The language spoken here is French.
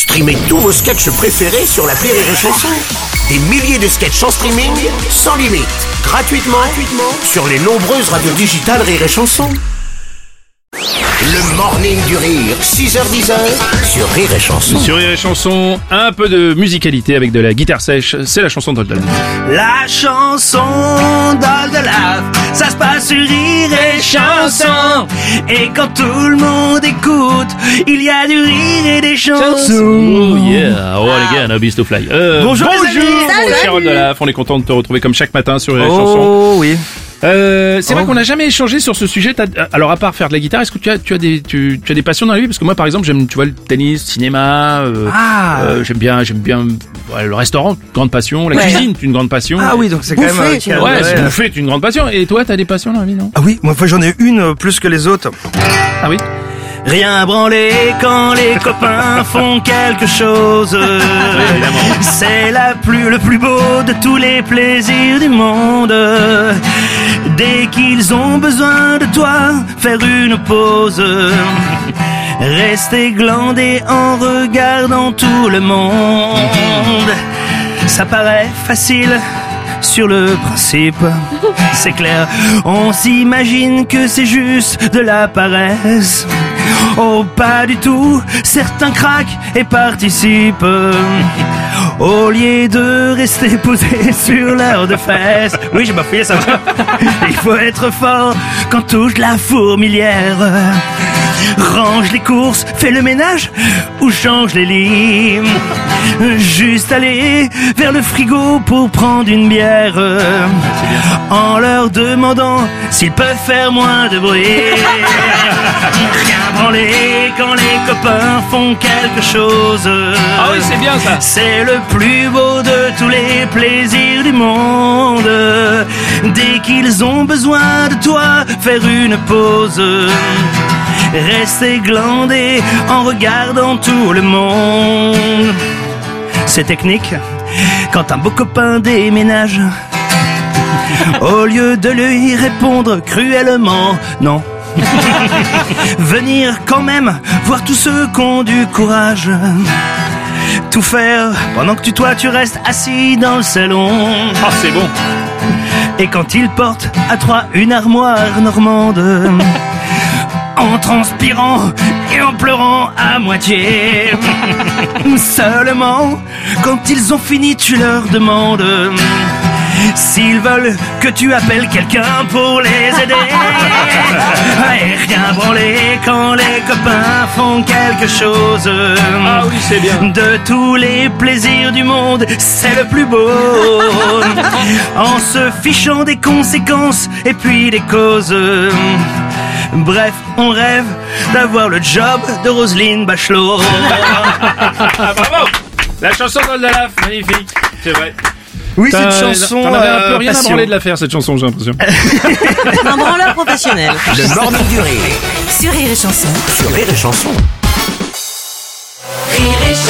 Streamez tous vos sketchs préférés sur la Rire et Chanson. Des milliers de sketchs en streaming, sans limite, gratuitement, gratuitement sur les nombreuses radios digitales Rire et Chanson. Le morning du rire, 6h10 sur Rire et Chanson. Sur Rire et Chanson, un peu de musicalité avec de la guitare sèche, c'est la chanson de Doldan. La chanson d'Oldelaf, ça se passe sur Rire et Chanson. Et quand tout le monde il y a du rire et des chansons. Oh yeah, all again, a beast to fly. Euh, Bonjour, les. Bonjour, cher Oldelaf, on est content de te retrouver comme chaque matin sur Rire et Chanson. Oh oui. Euh, c'est vrai qu'on n'a jamais échangé sur ce sujet. Alors à part faire de la guitare, est-ce que tu as, tu as des, tu, tu as des passions dans la vie? Parce que moi, par exemple, j'aime, tu vois, le tennis, cinéma. euh, Ah. euh, j'aime bien, j'aime bien ouais, le restaurant, grande passion. La Ouais. cuisine, une grande passion. Ah oui, donc c'est quand même... Euh, tu. Ouais, ouais. c'est bouffer, c'est une grande passion. Et toi, t'as des passions dans la vie, non? Ah oui, moi j'en ai une plus que les autres. Ah oui? Rien branler quand les copains font quelque chose. C'est la plus, le plus beau de tous les plaisirs du monde. Dès qu'ils ont besoin de toi, faire une pause. Rester glandé en regardant tout le monde. Ça paraît facile sur le principe. C'est clair, on s'imagine que c'est juste de la paresse. Oh, pas du tout, certains craquent et participent. Au lieu de rester posés sur l'heure de fesses. Oui, j'ai bafouillé, ça va. Il faut être fort quand touche la fourmilière. Range les courses, fais le ménage ou change les lits. Juste aller vers le frigo pour prendre une bière. En leur demandant s'ils peuvent faire moins de bruit. Rien branler quand les copains font quelque chose. Ah oui, c'est bien ça. C'est le plus beau de tous les plaisirs du monde. Dès qu'ils ont besoin de toi, faire une pause. Rester glandé en regardant tout le monde. C'est technique quand un beau copain déménage. Au lieu de lui répondre cruellement non. Venir quand même voir tous ceux qui ont du courage. Tout faire pendant que tu toi tu restes assis dans le salon. Ah, c'est bon. Et quand il porte à trois une armoire normande, transpirant et en pleurant à moitié. Seulement, quand ils ont fini, tu leur demandes s'ils veulent que tu appelles quelqu'un pour les aider. Et rien branler quand les copains quelque chose. Ah oui, c'est bien. De tous les plaisirs du monde, c'est le plus beau. en se fichant des conséquences et puis des causes. Bref, on rêve d'avoir le job de Roselyne Bachelot. Ah, bravo La chanson d'Oldalaf, magnifique. C'est vrai. Oui, T'as- cette chanson. T'en avais un euh, peu rien à passion. branler de la faire, cette chanson, j'ai l'impression. Un branleur professionnel. Le morning du rire Sur Rire et Chanson. sur Rire et Chanson. Rire et Chanson.